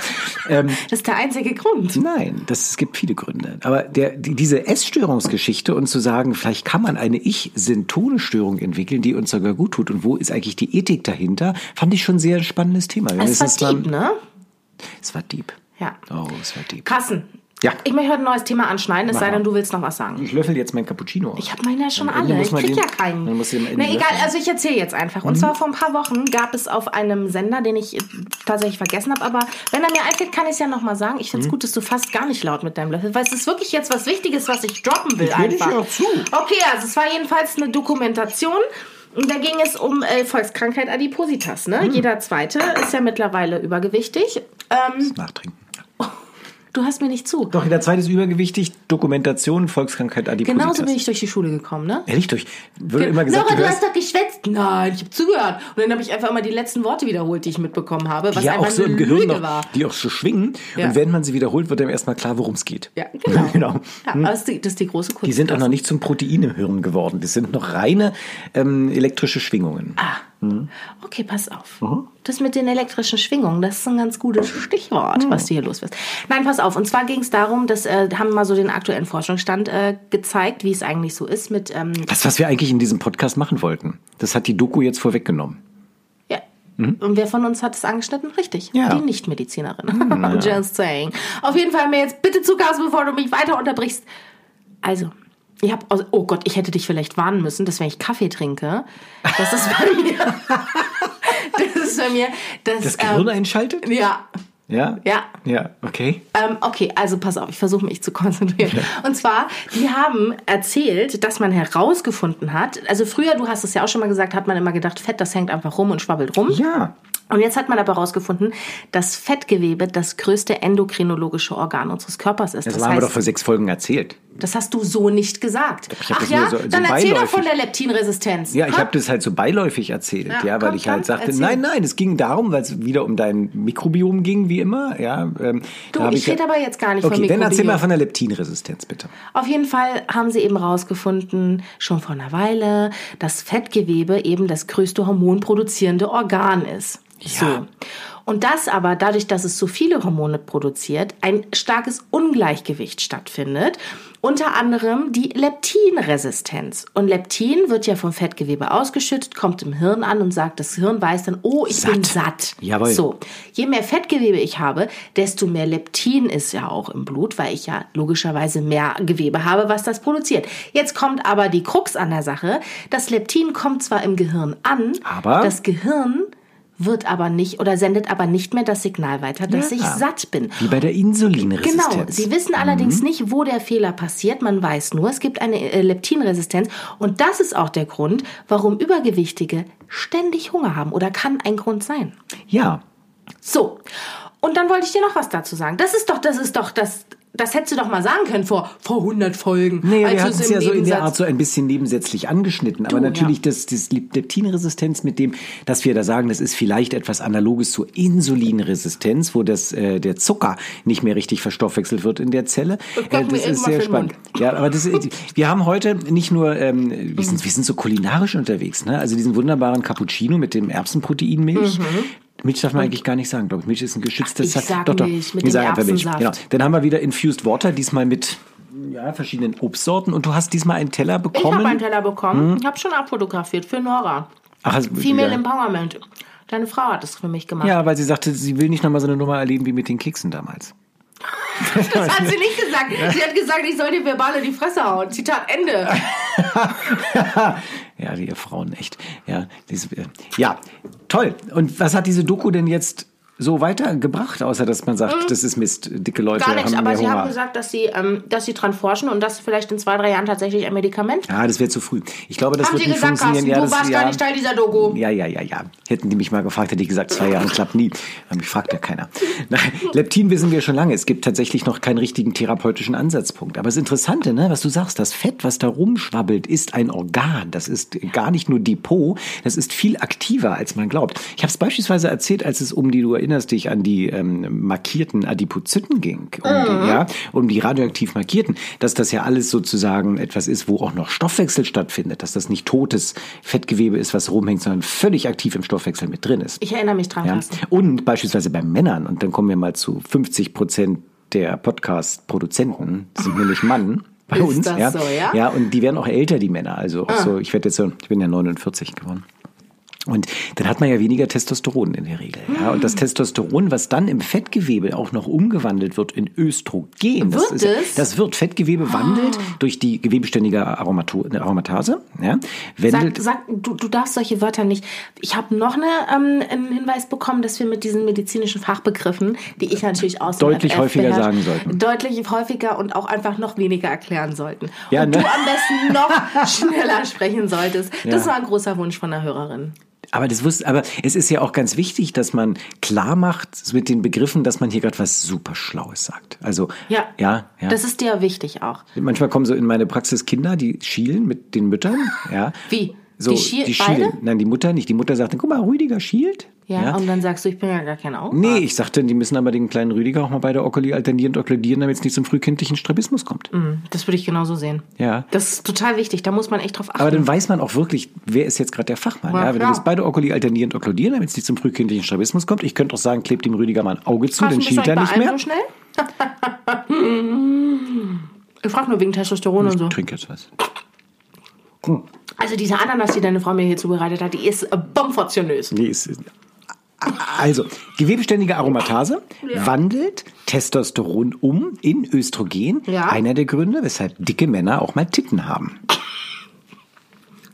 [SPEAKER 1] ähm,
[SPEAKER 2] Das ist der einzige Grund.
[SPEAKER 1] Nein, das, es gibt viele Gründe. Aber der, die, diese Essstörungsgeschichte und zu sagen, vielleicht kann man eine Ich-Syntone-Störung entwickeln, die uns sogar gut tut und wo ist eigentlich die Ethik dahinter, fand ich schon ein sehr spannendes Thema.
[SPEAKER 2] Es war deep, ne?
[SPEAKER 1] Es war deep.
[SPEAKER 2] Ja.
[SPEAKER 1] Oh, es war deep.
[SPEAKER 2] Carsten.
[SPEAKER 1] Ja.
[SPEAKER 2] Ich möchte heute ein neues Thema anschneiden, es
[SPEAKER 1] Mach
[SPEAKER 2] sei denn, du willst noch was sagen.
[SPEAKER 1] Ich löffel jetzt mein Cappuccino. aus.
[SPEAKER 2] Ich habe meine ja schon alle.
[SPEAKER 1] muss
[SPEAKER 2] Ich krieg
[SPEAKER 1] den-
[SPEAKER 2] ja keinen.
[SPEAKER 1] dann am
[SPEAKER 2] Na
[SPEAKER 1] Ende
[SPEAKER 2] egal,
[SPEAKER 1] löffeln.
[SPEAKER 2] also ich erzähle jetzt einfach.
[SPEAKER 1] Mhm.
[SPEAKER 2] Und zwar vor ein paar Wochen gab es auf einem Sender, den ich tatsächlich vergessen habe, aber wenn er mir einfällt, kann ich es ja nochmal sagen. Ich
[SPEAKER 1] Mhm.
[SPEAKER 2] finde es gut, dass du fast gar nicht laut mit deinem Löffel, weil es ist wirklich jetzt was Wichtiges, was ich droppen will
[SPEAKER 1] Ich
[SPEAKER 2] einfach.
[SPEAKER 1] ja auch zu.
[SPEAKER 2] Okay, also es war jedenfalls eine Dokumentation. Und da ging es um äh, Volkskrankheit Adipositas. Ne?
[SPEAKER 1] Mhm.
[SPEAKER 2] Jeder Zweite ist ja mittlerweile übergewichtig. Ähm,
[SPEAKER 1] Nachtrinken.
[SPEAKER 2] Du hast mir nicht zu.
[SPEAKER 1] Doch, der zweite ist übergewichtig, Dokumentation, Volkskrankheit, Adipositas.
[SPEAKER 2] Genauso bin ich durch die Schule gekommen, ne?
[SPEAKER 1] Ehrlich durch. Wird immer gesagt,
[SPEAKER 2] Nora,
[SPEAKER 1] du
[SPEAKER 2] du hast doch geschwätzt. Nein, ich habe zugehört. Und dann habe ich einfach immer die letzten Worte wiederholt, die ich mitbekommen habe, was
[SPEAKER 1] die ja
[SPEAKER 2] einfach
[SPEAKER 1] auch so im Gehirn
[SPEAKER 2] Lüge
[SPEAKER 1] noch,
[SPEAKER 2] war.
[SPEAKER 1] die auch so schwingen.
[SPEAKER 2] Ja.
[SPEAKER 1] Und wenn man sie wiederholt, wird einem erstmal klar, worum es geht.
[SPEAKER 2] Ja, genau.
[SPEAKER 1] genau.
[SPEAKER 2] Ja, aber das ist, die, das ist die große Kunst.
[SPEAKER 1] Die sind auch noch nicht zum Protein im Hirn geworden. Das sind noch reine ähm, elektrische Schwingungen.
[SPEAKER 2] Ah, okay, pass auf.
[SPEAKER 1] Mhm.
[SPEAKER 2] Das mit den elektrischen Schwingungen, das ist ein ganz gutes Stichwort,
[SPEAKER 1] Mhm.
[SPEAKER 2] was du hier los wirst. Nein, pass auf. Und zwar ging es darum, dass äh, haben mal so den aktuellen Forschungsstand äh, gezeigt, wie es eigentlich so ist mit ähm,
[SPEAKER 1] Das, was wir eigentlich in diesem Podcast machen wollten, das hat die Doku jetzt vorweggenommen.
[SPEAKER 2] Ja. Und wer von uns hat es angeschnitten? Richtig.
[SPEAKER 1] Ja.
[SPEAKER 2] Die Nichtmedizinerin. Just saying. Auf jeden Fall mir jetzt bitte Zugaus, bevor du mich weiter unterbrichst. Also, ich habe, oh Gott, ich hätte dich vielleicht warnen müssen, dass wenn ich Kaffee trinke, das ist bei mir, das ist bei mir, das,
[SPEAKER 1] Das Gehirn
[SPEAKER 2] ähm,
[SPEAKER 1] einschaltet?
[SPEAKER 2] ja,
[SPEAKER 1] Ja?
[SPEAKER 2] ja.
[SPEAKER 1] Ja, okay.
[SPEAKER 2] Ähm, okay, also pass auf, ich versuche mich zu konzentrieren. Und zwar, die haben erzählt, dass man herausgefunden hat, also früher, du hast es ja auch schon mal gesagt, hat man immer gedacht, Fett, das hängt einfach rum und schwabbelt rum.
[SPEAKER 1] Ja.
[SPEAKER 2] Und jetzt hat man aber herausgefunden, dass Fettgewebe das größte endokrinologische Organ unseres Körpers ist.
[SPEAKER 1] Das,
[SPEAKER 2] Das,
[SPEAKER 1] haben wir doch
[SPEAKER 2] heißt,
[SPEAKER 1] vor sechs Folgen erzählt.
[SPEAKER 2] das hast du so nicht gesagt.
[SPEAKER 1] Ich
[SPEAKER 2] Ach ja,
[SPEAKER 1] so- so
[SPEAKER 2] dann erzähl doch
[SPEAKER 1] beiläufig.
[SPEAKER 2] von der Leptinresistenz.
[SPEAKER 1] Ja, ich
[SPEAKER 2] Ha?
[SPEAKER 1] habe das halt so beiläufig erzählt, ja,
[SPEAKER 2] Ja,
[SPEAKER 1] weil
[SPEAKER 2] komm,
[SPEAKER 1] ich halt
[SPEAKER 2] komm,
[SPEAKER 1] sagte,
[SPEAKER 2] erzähl.
[SPEAKER 1] nein, nein, es ging darum, weil es wieder um dein Mikrobiom ging, wie immer. Ja, ähm,
[SPEAKER 2] Du, ich
[SPEAKER 1] ja-
[SPEAKER 2] rede aber jetzt gar nicht
[SPEAKER 1] okay,
[SPEAKER 2] von
[SPEAKER 1] dann erzähl
[SPEAKER 2] Mikrobiom.
[SPEAKER 1] mal von der Leptinresistenz, bitte.
[SPEAKER 2] Auf jeden Fall haben sie eben rausgefunden, schon vor einer Weile, dass Fettgewebe eben das größte hormonproduzierende Organ ist.
[SPEAKER 1] Ja.
[SPEAKER 2] So. Und das aber, dadurch, dass es so viele Hormone produziert, ein starkes Ungleichgewicht stattfindet. Unter anderem die Leptinresistenz. Und Leptin wird ja vom Fettgewebe ausgeschüttet, kommt im Hirn an und sagt, das Hirn weiß dann, oh, ich bin
[SPEAKER 1] Satt.
[SPEAKER 2] satt.
[SPEAKER 1] Jawohl.
[SPEAKER 2] So. Je mehr Fettgewebe ich habe, desto mehr Leptin ist ja auch im Blut, weil ich ja logischerweise mehr Gewebe habe, was das produziert. Jetzt kommt aber die Krux an der Sache. Das Leptin kommt zwar im Gehirn an,
[SPEAKER 1] Aber?
[SPEAKER 2] das Gehirn wird aber nicht oder sendet aber nicht mehr das Signal weiter, dass
[SPEAKER 1] Ja.
[SPEAKER 2] ich satt bin.
[SPEAKER 1] Wie bei der Insulinresistenz.
[SPEAKER 2] Genau, sie wissen allerdings nicht, wo der Fehler passiert. Man weiß nur, es gibt eine äh, Leptinresistenz. Und das ist auch der Grund, warum Übergewichtige ständig Hunger haben oder kann ein Grund sein.
[SPEAKER 1] Ja,
[SPEAKER 2] So. Und dann wollte ich dir noch was dazu sagen. Das ist doch, das ist doch, das, das hättest du doch mal sagen können vor, vor 100 Folgen.
[SPEAKER 1] Nee,
[SPEAKER 2] als
[SPEAKER 1] wir hatten es ja so in der Art so ein bisschen nebensätzlich angeschnitten. Aber
[SPEAKER 2] Du,
[SPEAKER 1] natürlich
[SPEAKER 2] ja.
[SPEAKER 1] das, das Leptinresistenz mit dem, dass wir da sagen, das ist vielleicht etwas Analoges zur Insulinresistenz, wo das, äh, der Zucker nicht mehr richtig verstoffwechselt wird in der Zelle. Äh, das ist sehr spannend. Ja, aber das wir haben heute nicht nur, ähm, wir, sind, wir sind so kulinarisch unterwegs, ne? Also diesen wunderbaren Cappuccino mit dem Erbsenproteinmilch. Milch darf man eigentlich gar nicht sagen, glaube ich. Milch ist ein geschütztes
[SPEAKER 2] Ich sag
[SPEAKER 1] doch, doch.
[SPEAKER 2] Milch mit
[SPEAKER 1] Wir sagen einfach Milch. Genau. Dann haben wir wieder Infused Water, diesmal mit ja, verschiedenen Obstsorten. Und du hast diesmal einen Teller
[SPEAKER 2] Ich
[SPEAKER 1] bekommen.
[SPEAKER 2] habe einen Teller bekommen. Ich habe schon abfotografiert für Nora.
[SPEAKER 1] Ach, also,
[SPEAKER 2] Female
[SPEAKER 1] ja.
[SPEAKER 2] Empowerment. Deine Frau hat das für mich gemacht.
[SPEAKER 1] ja, weil sie sagte, sie will nicht nochmal so eine Nummer erleben wie mit den Keksen damals.
[SPEAKER 2] Das hat sie nicht gesagt. Sie hat gesagt, ich soll dir verbal in die Fresse hauen. Zitat Ende.
[SPEAKER 1] Ja, die Frauen echt. Ja, diese, äh, ja, toll. Und was hat diese Doku denn jetzt so weitergebracht, außer dass man sagt, das ist Mist, dicke Leute
[SPEAKER 2] Mhm. Gar nichts,
[SPEAKER 1] haben
[SPEAKER 2] aber
[SPEAKER 1] mehr
[SPEAKER 2] sie
[SPEAKER 1] Hunger.
[SPEAKER 2] haben gesagt, dass sie, ähm, dass sie dran forschen und dass vielleicht in zwei, drei Jahren tatsächlich ein Medikament.
[SPEAKER 1] ja, das wäre zu früh. Ich glaube, das
[SPEAKER 2] haben
[SPEAKER 1] wird
[SPEAKER 2] sie
[SPEAKER 1] nicht
[SPEAKER 2] gesagt,
[SPEAKER 1] funktionieren.
[SPEAKER 2] Carsten,
[SPEAKER 1] ja,
[SPEAKER 2] du warst
[SPEAKER 1] ja,
[SPEAKER 2] gar nicht Teil dieser Doku.
[SPEAKER 1] Ja, ja, ja, ja. Hätten die mich mal gefragt, hätte ich gesagt, zwei Jahre klappt nie. Aber mich fragt ja keiner. Nein, Leptin wissen wir schon lange. Es gibt tatsächlich noch keinen richtigen therapeutischen Ansatzpunkt. Aber das Interessante, ne, was du sagst, das Fett, was da rumschwabbelt, ist ein Organ. Das ist gar nicht nur Depot. Das ist viel aktiver, als man glaubt. Ich habe es beispielsweise erzählt, als es um die, erinnerst dich an die ähm, markierten Adipozyten ging, um, die, ja, um die radioaktiv markierten, dass das ja alles sozusagen etwas ist, wo auch noch Stoffwechsel stattfindet, dass das nicht totes Fettgewebe ist, was rumhängt, sondern völlig aktiv im Stoffwechsel mit drin ist.
[SPEAKER 2] Ich erinnere mich dran,
[SPEAKER 1] Ja. Und beispielsweise bei Männern, und dann kommen wir mal zu 50 Prozent der Podcast-Produzenten, sind nämlich Mann bei
[SPEAKER 2] Ist
[SPEAKER 1] uns. ja.
[SPEAKER 2] so, ja?
[SPEAKER 1] ja, und die werden auch älter, die Männer. Also
[SPEAKER 2] Ah.
[SPEAKER 1] auch so, ich werde jetzt so, ich bin ja 49 geworden. Und dann hat man ja weniger Testosteron in der Regel. Ja? Und das
[SPEAKER 2] Hm.
[SPEAKER 1] Testosteron, was dann im Fettgewebe auch noch umgewandelt wird in Östrogen. Das
[SPEAKER 2] Wird
[SPEAKER 1] ist, ja-? Das wird. Fettgewebe wandelt durch die gewebeständige Aromato Aromatase. Ja? Wandelt,
[SPEAKER 2] Sag, sag, du, du darfst solche Wörter nicht. Ich habe noch eine, ähm, einen Hinweis bekommen, dass wir mit diesen medizinischen Fachbegriffen, die ich natürlich aus
[SPEAKER 1] Deutlich häufiger
[SPEAKER 2] beherrsche,
[SPEAKER 1] sagen sollten.
[SPEAKER 2] Deutlich häufiger und auch einfach noch weniger erklären sollten.
[SPEAKER 1] Ja,
[SPEAKER 2] und
[SPEAKER 1] ne?
[SPEAKER 2] du am besten noch schneller sprechen solltest. Das war ein großer Wunsch von der Hörerin.
[SPEAKER 1] Aber das wusste, aber es ist ja auch ganz wichtig, dass man klar macht mit den Begriffen, dass man hier gerade was super Schlaues sagt. Also
[SPEAKER 2] Ja,
[SPEAKER 1] ja, ja.
[SPEAKER 2] das ist dir wichtig auch.
[SPEAKER 1] Manchmal kommen so in meine Praxis Kinder, die schielen mit den Müttern. Ja.
[SPEAKER 2] Wie?
[SPEAKER 1] So,
[SPEAKER 2] Die schiel-
[SPEAKER 1] schielen.
[SPEAKER 2] beide?
[SPEAKER 1] Nein, die Mutter nicht. Die Mutter sagt dann, guck mal, Rüdiger schielt.
[SPEAKER 2] Ja, und dann sagst du, ich bin ja gar kein Augen.
[SPEAKER 1] Nee, ich sagte, die müssen aber den kleinen Rüdiger auch mal bei der Okkuli alternierend okkludieren, damit es nicht zum frühkindlichen Strabismus kommt.
[SPEAKER 2] Das würde ich genauso sehen.
[SPEAKER 1] Ja.
[SPEAKER 2] Das ist total wichtig, da muss man echt drauf achten.
[SPEAKER 1] Aber dann weiß man auch wirklich, wer ist jetzt gerade der Fachmann.
[SPEAKER 2] Ja,
[SPEAKER 1] Ja, wenn du das beide Okuli alternierend okkludieren, damit es nicht zum frühkindlichen Strabismus kommt. Ich könnte auch sagen, klebt dem Rüdiger mal ein Auge zu, dann schielt er nicht mehr.
[SPEAKER 2] so schnell? ich frage nur wegen Testosteron und so.
[SPEAKER 1] Ich trinke jetzt was.
[SPEAKER 2] Also diese Ananas, die deine Frau mir hier zubereitet hat, die ist äh, bomfortionös.
[SPEAKER 1] Nee, ist, also, gewebeständige Aromatase wandelt Testosteron um in Östrogen.
[SPEAKER 2] Ja.
[SPEAKER 1] Einer der Gründe, weshalb dicke Männer auch mal Titten haben.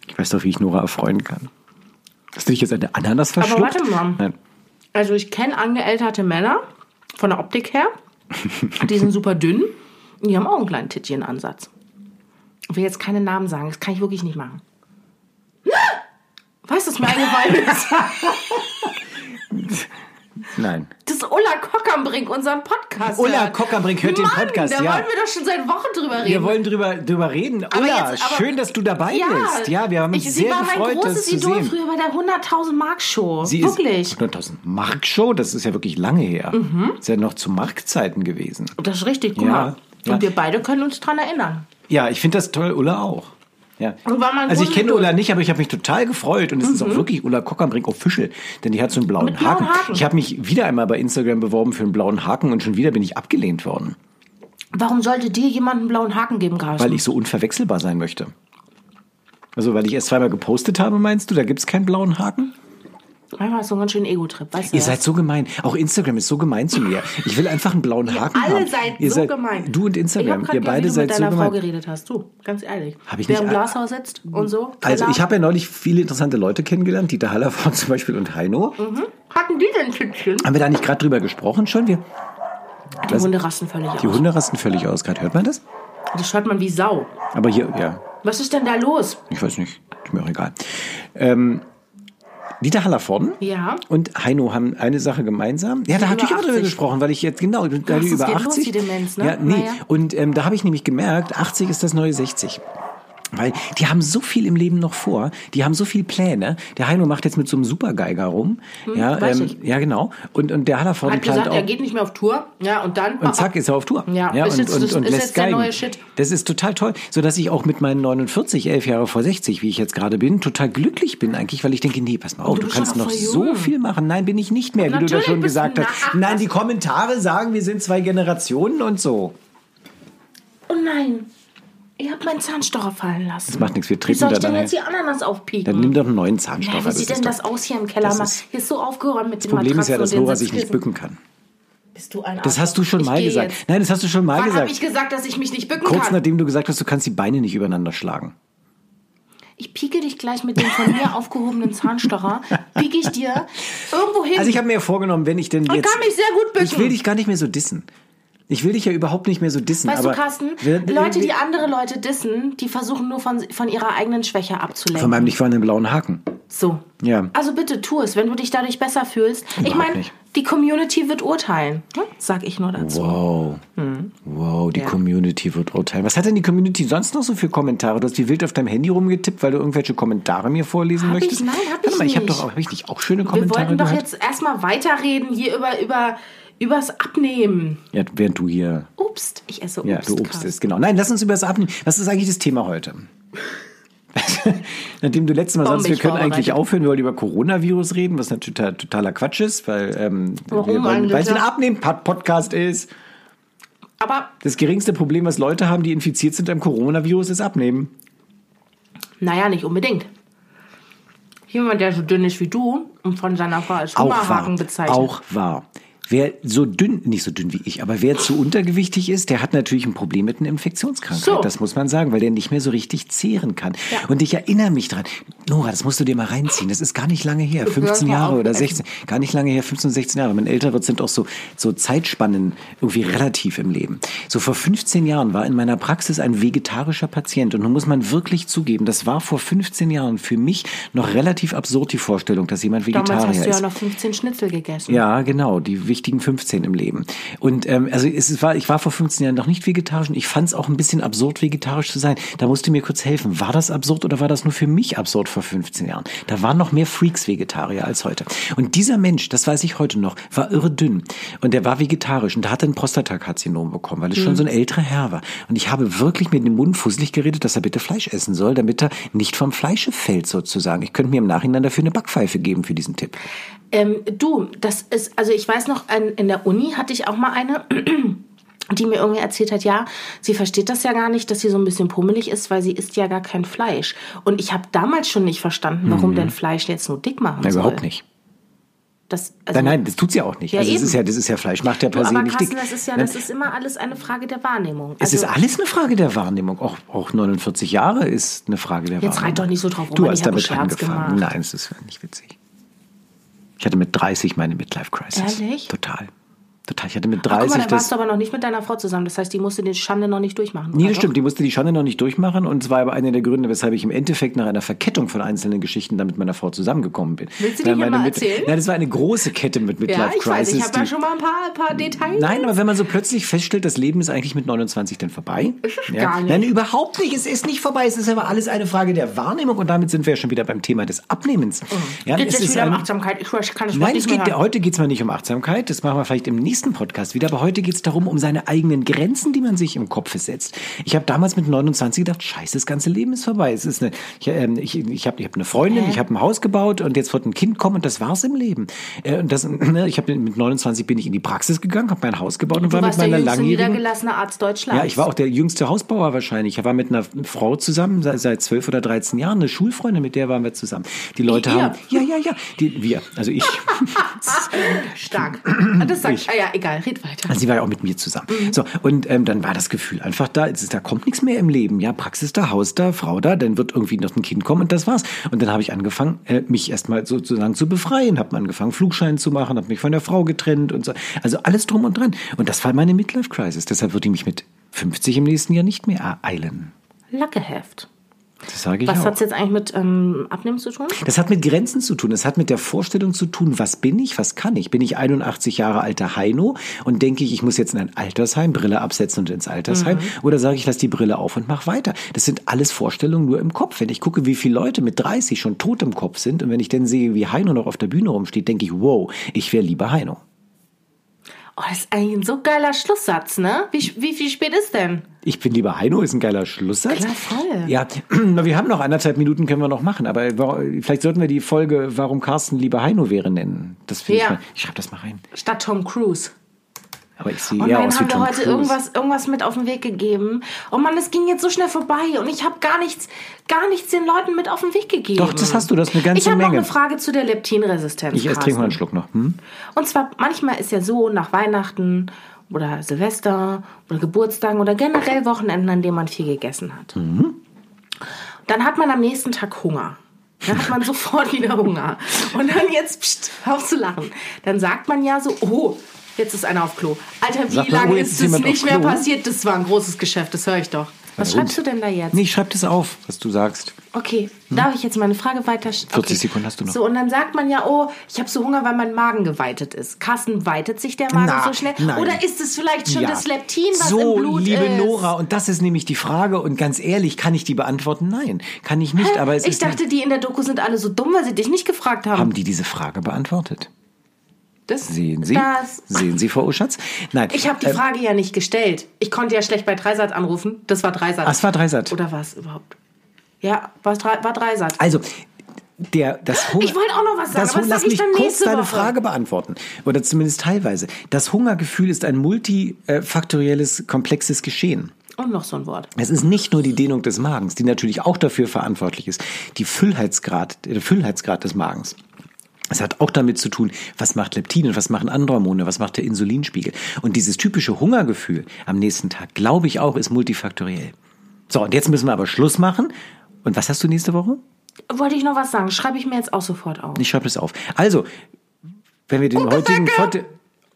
[SPEAKER 1] Ich weiß doch, wie ich Nora erfreuen kann. Hast du dich jetzt eine Ananas verschluckt?
[SPEAKER 2] warte mal.
[SPEAKER 1] Nein.
[SPEAKER 2] Also ich kenne angeälterte Männer von der Optik her. Die sind super dünn. und Die haben auch einen kleinen Tittchenansatz. Ich will jetzt keine Namen sagen, das kann ich wirklich nicht machen. Weißt du, was mir eingefallen ist?
[SPEAKER 1] Nein.
[SPEAKER 2] Das ist Ulla Kockernbrink, unseren Podcast.
[SPEAKER 1] Ulla. Kockernbrink hört den
[SPEAKER 2] Mann,
[SPEAKER 1] Podcast,
[SPEAKER 2] Da
[SPEAKER 1] ja.
[SPEAKER 2] wollen wir doch schon seit Wochen drüber reden.
[SPEAKER 1] Wir wollen drüber, drüber reden. Ulla,
[SPEAKER 2] jetzt- aber-
[SPEAKER 1] schön, dass du dabei
[SPEAKER 2] ja,
[SPEAKER 1] bist. Ja, wir haben uns
[SPEAKER 2] ich, sie
[SPEAKER 1] sehr
[SPEAKER 2] war mein
[SPEAKER 1] gefreut,
[SPEAKER 2] großes
[SPEAKER 1] das
[SPEAKER 2] Idol früher bei der 100.000 Mark Show.
[SPEAKER 1] Sie
[SPEAKER 2] Wirklich.
[SPEAKER 1] ist 100.000 Mark Show, das ist ja wirklich lange her.
[SPEAKER 2] Mhm.
[SPEAKER 1] Ist ja noch zu Marktzeiten gewesen.
[SPEAKER 2] Das ist richtig, guck
[SPEAKER 1] Ja,
[SPEAKER 2] mal.
[SPEAKER 1] ja.
[SPEAKER 2] Und wir beide können uns dran erinnern.
[SPEAKER 1] Ja, ich finde das toll, Ulla auch. Ja. Also ich kenne. Ulla nicht, aber ich habe mich total gefreut und es ist auch wirklich Ulla Kockernbrink Official, denn die hat so einen blauen
[SPEAKER 2] blauen
[SPEAKER 1] Haken.
[SPEAKER 2] Haken.
[SPEAKER 1] Ich habe mich wieder einmal bei Instagram beworben für einen blauen Haken und schon wieder bin ich abgelehnt worden,
[SPEAKER 2] Warum sollte dir jemand einen blauen Haken geben, Carsten?
[SPEAKER 1] weil ich so unverwechselbar sein möchte. Also weil ich erst zweimal gepostet habe, meinst du, da gibt's keinen blauen Haken?
[SPEAKER 2] Manchmal ist so ein ganz schön Ego-Trip, weißt du
[SPEAKER 1] Ihr
[SPEAKER 2] das?
[SPEAKER 1] seid so gemein. Auch Instagram ist so gemein zu mir. Ich will einfach einen blauen Haken
[SPEAKER 2] alle
[SPEAKER 1] haben.
[SPEAKER 2] seid
[SPEAKER 1] Ihr
[SPEAKER 2] so gemein.
[SPEAKER 1] Du und
[SPEAKER 2] Ich
[SPEAKER 1] Instagram, ihr beide
[SPEAKER 2] wie du
[SPEAKER 1] seid
[SPEAKER 2] mit
[SPEAKER 1] so
[SPEAKER 2] deiner Frau
[SPEAKER 1] gemein.
[SPEAKER 2] geredet hast. Du, ganz ehrlich.
[SPEAKER 1] Hab ich
[SPEAKER 2] Wer
[SPEAKER 1] nicht-
[SPEAKER 2] im Glashaus sitzt und so.
[SPEAKER 1] Also ich habe ja neulich viele interessante Leute kennengelernt, Dieter Hallervorden zum Beispiel und Heino.
[SPEAKER 2] Hatten die denn Tütchen?
[SPEAKER 1] Haben wir da nicht gerade drüber gesprochen schon? Wir,
[SPEAKER 2] Die Hunde rasten völlig
[SPEAKER 1] die
[SPEAKER 2] aus.
[SPEAKER 1] Hunde rasten völlig aus. Gerade hört man das?
[SPEAKER 2] Das hört man wie Sau.
[SPEAKER 1] Aber hier, ja,
[SPEAKER 2] Was ist denn da los?
[SPEAKER 1] ich weiß nicht. Ist mir auch egal. Ähm, Dieter Hallervorden
[SPEAKER 2] Ja.
[SPEAKER 1] und Heino haben eine Sache gemeinsam. Ja, da hatte ich auch drüber
[SPEAKER 2] 80.
[SPEAKER 1] gesprochen, weil ich jetzt, genau,
[SPEAKER 2] Ach,
[SPEAKER 1] die
[SPEAKER 2] es
[SPEAKER 1] über
[SPEAKER 2] geht
[SPEAKER 1] 80.
[SPEAKER 2] los, die Demenz, ne?
[SPEAKER 1] Ja, nee.
[SPEAKER 2] Naja.
[SPEAKER 1] Und ähm, da habe ich nämlich gemerkt, 80 ist das neue 60. Weil die haben so viel im Leben noch vor, die haben so viel Pläne. Der Heino macht jetzt mit so einem Supergeiger rum. ja,
[SPEAKER 2] Hm, weiß
[SPEAKER 1] ähm,
[SPEAKER 2] ich.
[SPEAKER 1] ja, genau. Und, und der Hallervorden
[SPEAKER 2] Hat
[SPEAKER 1] plant
[SPEAKER 2] gesagt,
[SPEAKER 1] auch.
[SPEAKER 2] er geht nicht mehr auf Tour. Ja, und dann.
[SPEAKER 1] Und zack, ist er auf Tour.
[SPEAKER 2] Ja, ist
[SPEAKER 1] und,
[SPEAKER 2] jetzt-
[SPEAKER 1] und,
[SPEAKER 2] das
[SPEAKER 1] und
[SPEAKER 2] ist
[SPEAKER 1] lässt
[SPEAKER 2] jetzt der
[SPEAKER 1] Geigen.
[SPEAKER 2] neue Shit.
[SPEAKER 1] Das ist total toll, so dass ich auch mit meinen 49, elf Jahre vor 60, wie ich jetzt gerade bin, total glücklich bin eigentlich, weil ich denke, nee, pass mal auf,
[SPEAKER 2] du
[SPEAKER 1] du, kannst noch so
[SPEAKER 2] jung.
[SPEAKER 1] viel machen. Nein, bin ich nicht mehr, wie du das
[SPEAKER 2] Natürlich
[SPEAKER 1] schon gesagt hast. Nein, die Kommentare sagen, wir sind zwei Generationen und so.
[SPEAKER 2] Oh nein. Ihr habt meinen Zahnstocher fallen lassen.
[SPEAKER 1] Das macht nichts, wir
[SPEAKER 2] Wie
[SPEAKER 1] treten
[SPEAKER 2] soll
[SPEAKER 1] da
[SPEAKER 2] ich denn
[SPEAKER 1] dann.
[SPEAKER 2] jetzt die Ananas aufpieken?
[SPEAKER 1] Dann nimm doch einen neuen Zahnstocher.
[SPEAKER 2] Ja, wie sieht denn das aus hier im Keller?
[SPEAKER 1] Das ist-
[SPEAKER 2] Hier ist so aufgeräumt mit dem
[SPEAKER 1] Das Problem ist ja, dass Nora sich nicht bücken kann.
[SPEAKER 2] Bist du ein
[SPEAKER 1] Das
[SPEAKER 2] Arschloch?
[SPEAKER 1] hast du schon
[SPEAKER 2] Ich
[SPEAKER 1] mal
[SPEAKER 2] geh
[SPEAKER 1] gesagt.
[SPEAKER 2] Jetzt.
[SPEAKER 1] Nein, das hast du schon mal
[SPEAKER 2] Wann habe
[SPEAKER 1] gesagt.
[SPEAKER 2] ich gesagt, dass ich mich nicht bücken
[SPEAKER 1] Kurz
[SPEAKER 2] kann?
[SPEAKER 1] nachdem du gesagt hast, du kannst die Beine nicht übereinander schlagen.
[SPEAKER 2] ich pieke dich gleich mit dem von mir aufgehobenen Zahnstocher, pieke ich dir irgendwo hin.
[SPEAKER 1] Also ich habe mir vorgenommen, wenn ich denn jetzt...
[SPEAKER 2] kann mich sehr gut bücken.
[SPEAKER 1] Ich will dich gar nicht mehr so dissen. Ich will dich ja überhaupt nicht mehr so dissen.
[SPEAKER 2] Weißt du, Carsten,
[SPEAKER 1] wir-
[SPEAKER 2] Leute, die andere Leute dissen, die versuchen nur von, von ihrer eigenen Schwäche abzulenken.
[SPEAKER 1] Von meinem nicht vorhandenen blauen Haken.
[SPEAKER 2] so.
[SPEAKER 1] Ja.
[SPEAKER 2] Also bitte tu es, wenn du dich dadurch besser fühlst. ich
[SPEAKER 1] Überhaupt
[SPEAKER 2] meine,
[SPEAKER 1] nicht.
[SPEAKER 2] die Community wird urteilen. Hm? Sag ich nur dazu.
[SPEAKER 1] Wow. Wow, die
[SPEAKER 2] Hm. Ja.
[SPEAKER 1] Community wird urteilen. Was hat denn die Community sonst noch so für Kommentare? Du hast wie wild auf deinem Handy rumgetippt, weil du irgendwelche Kommentare mir vorlesen
[SPEAKER 2] Hab ich?
[SPEAKER 1] möchtest?
[SPEAKER 2] Nein, hab
[SPEAKER 1] Warte
[SPEAKER 2] ich
[SPEAKER 1] mal, ich habe
[SPEAKER 2] nicht.
[SPEAKER 1] doch auch, hab ich nicht auch schöne
[SPEAKER 2] Wir
[SPEAKER 1] Kommentare
[SPEAKER 2] wollten doch
[SPEAKER 1] gehört?
[SPEAKER 2] jetzt erstmal weiterreden hier über, über, übers Abnehmen.
[SPEAKER 1] Ja, während du hier
[SPEAKER 2] Obst. Ich esse Obst.
[SPEAKER 1] Ja, du Obst isst, genau. Nein, lass uns über das abnehmen. Was ist eigentlich das Thema heute? Nachdem du letztes Mal sagst, wir können eigentlich aufhören, wir wollen über Coronavirus reden, was natürlich total, totaler Quatsch ist, weil, ähm,
[SPEAKER 2] Warum
[SPEAKER 1] wir wollen,
[SPEAKER 2] eigentlich,
[SPEAKER 1] weil es ein? Abnehmen-Podcast ist.
[SPEAKER 2] Aber
[SPEAKER 1] Das geringste Problem, was Leute haben, die infiziert sind am Coronavirus, ist Abnehmen.
[SPEAKER 2] naja, nicht unbedingt. Jemand, der so dünn ist wie du und von seiner Frau als. Hummerhaken bezeichnet.
[SPEAKER 1] Auch wahr. Wer so dünn, nicht so dünn wie ich, aber wer zu untergewichtig ist, der hat natürlich ein Problem mit einer Infektionskrankheit.
[SPEAKER 2] So.
[SPEAKER 1] Das muss man sagen, weil der nicht mehr so richtig zehren kann.
[SPEAKER 2] Ja.
[SPEAKER 1] Und ich erinnere mich dran. Nora, das musst du dir mal reinziehen. Das ist gar nicht lange her. 15
[SPEAKER 2] mal
[SPEAKER 1] Jahre oder
[SPEAKER 2] echt.
[SPEAKER 1] 16. Gar nicht lange her, 15, 16 Jahre. Wenn man älter wird, sind auch so, so Zeitspannen irgendwie relativ im Leben. So vor 15 Jahren war in meiner Praxis ein vegetarischer Patient. Und nun muss man wirklich zugeben, das war vor 15 Jahren für mich noch relativ absurd, die Vorstellung, dass jemand
[SPEAKER 2] Damals
[SPEAKER 1] Vegetarier
[SPEAKER 2] hast du
[SPEAKER 1] ist.
[SPEAKER 2] ja noch 15 Schnitzel gegessen.
[SPEAKER 1] Ja, genau, die wichtigen 15 im Leben. Und ähm, also es war, ich war vor 15 Jahren noch nicht vegetarisch und ich fand es auch ein bisschen absurd, vegetarisch zu sein. Da musst du mir kurz helfen. War das absurd oder war das nur für mich absurd vor 15 Jahren? Da waren noch mehr Freaks Vegetarier als heute. Und dieser Mensch, das weiß ich heute noch, war irre dünn. Und der war vegetarisch und der hatte ein Prostatakarzinom bekommen, weil es schon so ein älterer Herr war. Und ich habe wirklich mit dem Mund fusselig geredet, dass er bitte Fleisch essen soll, damit er nicht vom Fleische fällt sozusagen. Ich könnte mir im Nachhinein dafür eine Backpfeife geben für diesen Tipp.
[SPEAKER 2] Ähm, du, das ist, also ich weiß noch, an- in der Uni hatte ich auch mal eine, die mir irgendwie erzählt hat, ja, sie versteht das ja gar nicht, dass sie so ein bisschen pummelig ist, weil sie isst ja gar kein Fleisch. Und ich habe damals schon nicht verstanden, warum denn Fleisch jetzt nur dick machen
[SPEAKER 1] Na,
[SPEAKER 2] soll.
[SPEAKER 1] überhaupt nicht.
[SPEAKER 2] Das, also,
[SPEAKER 1] Nein, nein, das tut's ja auch nicht.
[SPEAKER 2] Ja,
[SPEAKER 1] also
[SPEAKER 2] eben.
[SPEAKER 1] ist ja, das ist ja Fleisch, macht ja
[SPEAKER 2] Du,
[SPEAKER 1] per se nicht dick.
[SPEAKER 2] Carsten, das ist ja,
[SPEAKER 1] Nein,
[SPEAKER 2] das ist immer alles eine Frage der Wahrnehmung.
[SPEAKER 1] es
[SPEAKER 2] Also,
[SPEAKER 1] ist alles eine Frage der Wahrnehmung. Auch, auch 49 Jahre ist eine Frage der
[SPEAKER 2] Jetzt
[SPEAKER 1] Wahrnehmung.
[SPEAKER 2] reit doch nicht so drauf rum,
[SPEAKER 1] Du hast damit
[SPEAKER 2] Scherz
[SPEAKER 1] angefangen.
[SPEAKER 2] gemacht.
[SPEAKER 1] Nein, es ist nicht witzig. Ich hatte mit 30 meine Midlife-Crisis.
[SPEAKER 2] Ehrlich?
[SPEAKER 1] Total. Total. Ich hatte mit
[SPEAKER 2] Ach, guck
[SPEAKER 1] 30
[SPEAKER 2] mal, da warst du aber noch nicht mit deiner Frau zusammen. Das heißt, die musste die Schande noch nicht durchmachen.
[SPEAKER 1] Nee, das
[SPEAKER 2] doch?
[SPEAKER 1] stimmt. Die musste die Schande noch nicht durchmachen. Und es war aber einer der Gründe, weshalb ich im Endeffekt nach einer Verkettung von einzelnen Geschichten dann mit meiner Frau zusammengekommen bin.
[SPEAKER 2] Willst du die hier mal
[SPEAKER 1] Mit-
[SPEAKER 2] erzählen?
[SPEAKER 1] Nein, das war eine große Kette mit Midlife
[SPEAKER 2] Ja,
[SPEAKER 1] Crisis.
[SPEAKER 2] ich weiß, ich habe ja schon mal ein paar, paar Details.
[SPEAKER 1] Nein, aber wenn man so plötzlich feststellt, das Leben ist eigentlich mit 29 dann vorbei.
[SPEAKER 2] Ist es gar nicht.
[SPEAKER 1] Nein, überhaupt nicht. Es ist nicht vorbei. Es ist aber alles eine Frage der Wahrnehmung. Und damit sind wir ja schon wieder beim Thema des Abnehmens. Ja,
[SPEAKER 2] Geht
[SPEAKER 1] es
[SPEAKER 2] es jetzt
[SPEAKER 1] ist
[SPEAKER 2] wieder um
[SPEAKER 1] ein-
[SPEAKER 2] Achtsamkeit? Ich kann das
[SPEAKER 1] Nein, es
[SPEAKER 2] nicht mehr
[SPEAKER 1] geht, heute geht es mal nicht um Achtsamkeit. Das machen wir vielleicht im nächsten Podcast wieder. Aber heute geht es darum, um seine eigenen Grenzen, die man sich im Kopf setzt. Ich habe damals mit 29 gedacht, scheiße, das ganze Leben ist vorbei. Es ist eine, ich ähm, ich, ich habe ich hab eine Freundin, ich habe ein Haus gebaut und jetzt wird ein Kind kommen und das war's im Leben. Äh, und das, ne, ich habe mit 29 bin ich in die Praxis gegangen, habe mein Haus gebaut und
[SPEAKER 2] Du
[SPEAKER 1] war mit meiner langjährigen
[SPEAKER 2] niedergelassene Arzt Deutschlands.
[SPEAKER 1] ja, ich war auch der jüngste Hausbauer wahrscheinlich. Ich war mit einer Frau zusammen seit, seit 12 oder 13 Jahren, eine Schulfreundin, mit der waren wir zusammen. Die Leute
[SPEAKER 2] ihr?
[SPEAKER 1] haben. Ja, ja, ja. Die, wir, also ich.
[SPEAKER 2] Stark. Das sagt, ah ja, egal, red weiter.
[SPEAKER 1] Also sie war ja auch mit mir zusammen. So, und ähm, dann war das Gefühl einfach da, es ist, da kommt nichts mehr im Leben. Ja, Praxis da, Haus da, Frau da, dann wird irgendwie noch ein Kind kommen und das war's. Und dann habe ich angefangen, äh, mich erstmal sozusagen zu befreien, habe angefangen, Flugschein zu machen, habe mich von der Frau getrennt und so. Also alles drum und dran. Und das war meine Midlife-Crisis. Deshalb würde ich mich mit 50 im nächsten Jahr nicht mehr ereilen.
[SPEAKER 2] Lackeheft.
[SPEAKER 1] Das sage ich
[SPEAKER 2] Was
[SPEAKER 1] auch.
[SPEAKER 2] hat's jetzt eigentlich mit ähm, Abnehmen zu tun?
[SPEAKER 1] Das hat mit Grenzen zu tun. Es hat mit der Vorstellung zu tun, was bin ich, was kann ich? Bin ich 81 Jahre alter Heino und denke ich, ich muss jetzt in ein Altersheim, Brille absetzen und ins Altersheim? Oder sage ich, lass die Brille auf und mach weiter? Das sind alles Vorstellungen nur im Kopf. Wenn ich gucke, wie viele Leute mit 30 schon tot im Kopf sind und wenn ich dann sehe, wie Heino noch auf der Bühne rumsteht, denke ich, wow, ich wäre lieber Heino.
[SPEAKER 2] Oh, das ist eigentlich ein so geiler Schlusssatz, ne? Wie, wie, wie spät ist denn?
[SPEAKER 1] Ich bin lieber Heino, ist ein geiler Schlusssatz.
[SPEAKER 2] Klar, voll.
[SPEAKER 1] Ja, wir haben noch anderthalb Minuten, können wir noch machen. Aber vielleicht sollten wir die Folge, warum Carsten lieber Heino wäre, nennen. Das finde
[SPEAKER 2] Ja.
[SPEAKER 1] ich mal. Ich schreibe das mal rein.
[SPEAKER 2] Statt Tom Cruise.
[SPEAKER 1] Aber ich sehe eher aus wie
[SPEAKER 2] haben wir
[SPEAKER 1] Tom
[SPEAKER 2] heute
[SPEAKER 1] Cruise.
[SPEAKER 2] irgendwas, irgendwas mit auf den Weg gegeben. Oh Mann, es ging jetzt so schnell vorbei und ich habe gar nichts, gar nichts den Leuten mit auf den Weg gegeben.
[SPEAKER 1] Doch, das hast du, das ist eine ganze
[SPEAKER 2] Ich habe noch
[SPEAKER 1] Menge.
[SPEAKER 2] eine Frage zu der Leptinresistenz.
[SPEAKER 1] Ich erst trinke mal einen. Schluck noch. Hm?
[SPEAKER 2] Und zwar, manchmal ist ja so, nach Weihnachten oder Silvester oder Geburtstagen oder generell Wochenenden, an denen man viel gegessen hat. dann hat man am nächsten Tag Hunger. Dann hat man sofort wieder Hunger. Und dann jetzt, pst, auf zu lachen. Dann sagt man ja so, oh, jetzt ist einer auf Klo. Alter, wie lange
[SPEAKER 1] oh,
[SPEAKER 2] ist das nicht mehr
[SPEAKER 1] Klo?
[SPEAKER 2] passiert? Das war ein großes Geschäft, das höre ich doch. Was
[SPEAKER 1] Na
[SPEAKER 2] schreibst du denn da jetzt?
[SPEAKER 1] Nee, ich schreib das auf, was du sagst.
[SPEAKER 2] Okay, darf ich jetzt meine Frage weiter?
[SPEAKER 1] 40
[SPEAKER 2] okay.
[SPEAKER 1] Sekunden hast du noch.
[SPEAKER 2] So, und dann sagt man ja, oh, ich habe so Hunger, weil mein Magen geweitet ist. Carsten, weitet sich der Magen
[SPEAKER 1] Na,
[SPEAKER 2] so schnell?
[SPEAKER 1] nein.
[SPEAKER 2] Oder ist es vielleicht schon
[SPEAKER 1] Ja.
[SPEAKER 2] das Leptin, was
[SPEAKER 1] so,
[SPEAKER 2] im Blut
[SPEAKER 1] liebe
[SPEAKER 2] ist?
[SPEAKER 1] Nora, und das ist nämlich die Frage. Und ganz ehrlich, kann ich die beantworten? Nein, kann ich nicht. Aber es
[SPEAKER 2] ich
[SPEAKER 1] ist
[SPEAKER 2] dachte, die in der Doku sind alle so dumm, weil sie dich nicht gefragt haben.
[SPEAKER 1] haben die diese Frage beantwortet?
[SPEAKER 2] Das,
[SPEAKER 1] Sehen Sie?
[SPEAKER 2] Das.
[SPEAKER 1] Sehen Sie, Frau Oschatz? Nein.
[SPEAKER 2] Ich habe die
[SPEAKER 1] ähm,
[SPEAKER 2] Frage ja nicht gestellt. Ich konnte ja schlecht bei Dreisat anrufen. Das war Dreisat.
[SPEAKER 1] Es war Dreisat.
[SPEAKER 2] Oder was überhaupt? Ja, war, war Dreisat.
[SPEAKER 1] Also, der, das Hunger.
[SPEAKER 2] Ich wollte auch noch was sagen,
[SPEAKER 1] das
[SPEAKER 2] aber das
[SPEAKER 1] lass mich
[SPEAKER 2] dann
[SPEAKER 1] kurz deine
[SPEAKER 2] Woche.
[SPEAKER 1] Frage beantworten. Oder zumindest teilweise. Das Hungergefühl ist ein multifaktorielles, komplexes Geschehen.
[SPEAKER 2] Und noch so ein Wort.
[SPEAKER 1] Es ist nicht nur die Dehnung des Magens, die natürlich auch dafür verantwortlich ist, die Füllheitsgrad, der Füllheitsgrad des Magens. Es hat auch damit zu tun, was macht Leptin und was machen andere Hormone, was macht der Insulinspiegel. Und dieses typische Hungergefühl am nächsten Tag, glaube ich auch, ist multifaktoriell. So, und jetzt müssen wir aber Schluss machen. Und was hast du nächste Woche?
[SPEAKER 2] Wollte ich noch was sagen? Schreibe ich mir jetzt auch sofort auf.
[SPEAKER 1] Ich schreibe das auf. Also, wenn wir den heutigen Pod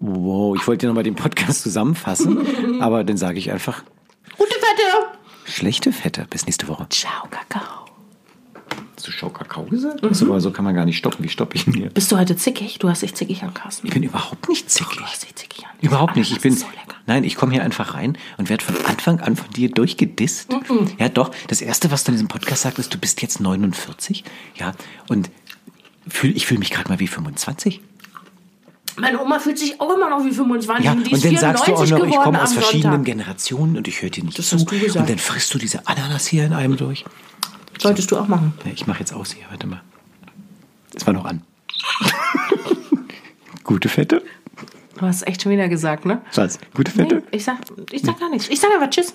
[SPEAKER 1] Wow, ich wollte ja nochmal den Podcast zusammenfassen, aber dann sage ich einfach,
[SPEAKER 2] Gute Fette!
[SPEAKER 1] schlechte Fette. Bis nächste Woche.
[SPEAKER 2] Ciao, Kakao.
[SPEAKER 1] Hast du Schau Kakao gesagt? Mhm. So, so kann man gar nicht stoppen. Wie stoppe ich ihn hier?
[SPEAKER 2] Bist du heute zickig? Du hast dich zickig an, Carsten.
[SPEAKER 1] Ich bin überhaupt nicht zickig.
[SPEAKER 2] Du hast dich zickig an.
[SPEAKER 1] Überhaupt nicht. Ich bin.
[SPEAKER 2] Das ist so.
[SPEAKER 1] Nein, ich komme hier einfach rein und werde von Anfang an von dir durchgedisst. Ja, doch. Das erste, was du in diesem Podcast sagst, ist, du bist jetzt 49. Ja. Und fühl, ich fühle mich gerade mal wie 25.
[SPEAKER 2] Meine Oma fühlt sich auch immer noch wie 25.
[SPEAKER 1] Ja, und dann sagst du auch
[SPEAKER 2] 94
[SPEAKER 1] noch, ich komme aus verschiedenen
[SPEAKER 2] Sonntag.
[SPEAKER 1] Generationen und ich höre dir nicht
[SPEAKER 2] Das
[SPEAKER 1] zu. Und dann frisst du diese Ananas hier in einem durch.
[SPEAKER 2] Solltest du auch machen.
[SPEAKER 1] Ja, Ich mache jetzt aus hier, warte mal. Das war noch an. Gute Fette?
[SPEAKER 2] Du hast echt schon wieder gesagt, ne?
[SPEAKER 1] Was? Gute Fette?
[SPEAKER 2] Nee, ich sag, ich sag gar nichts. Ich sag einfach Tschüss.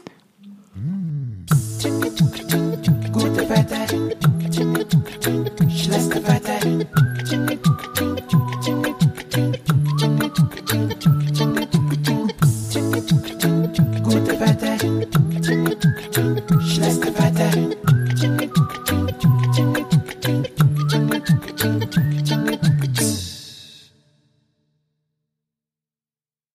[SPEAKER 3] Gute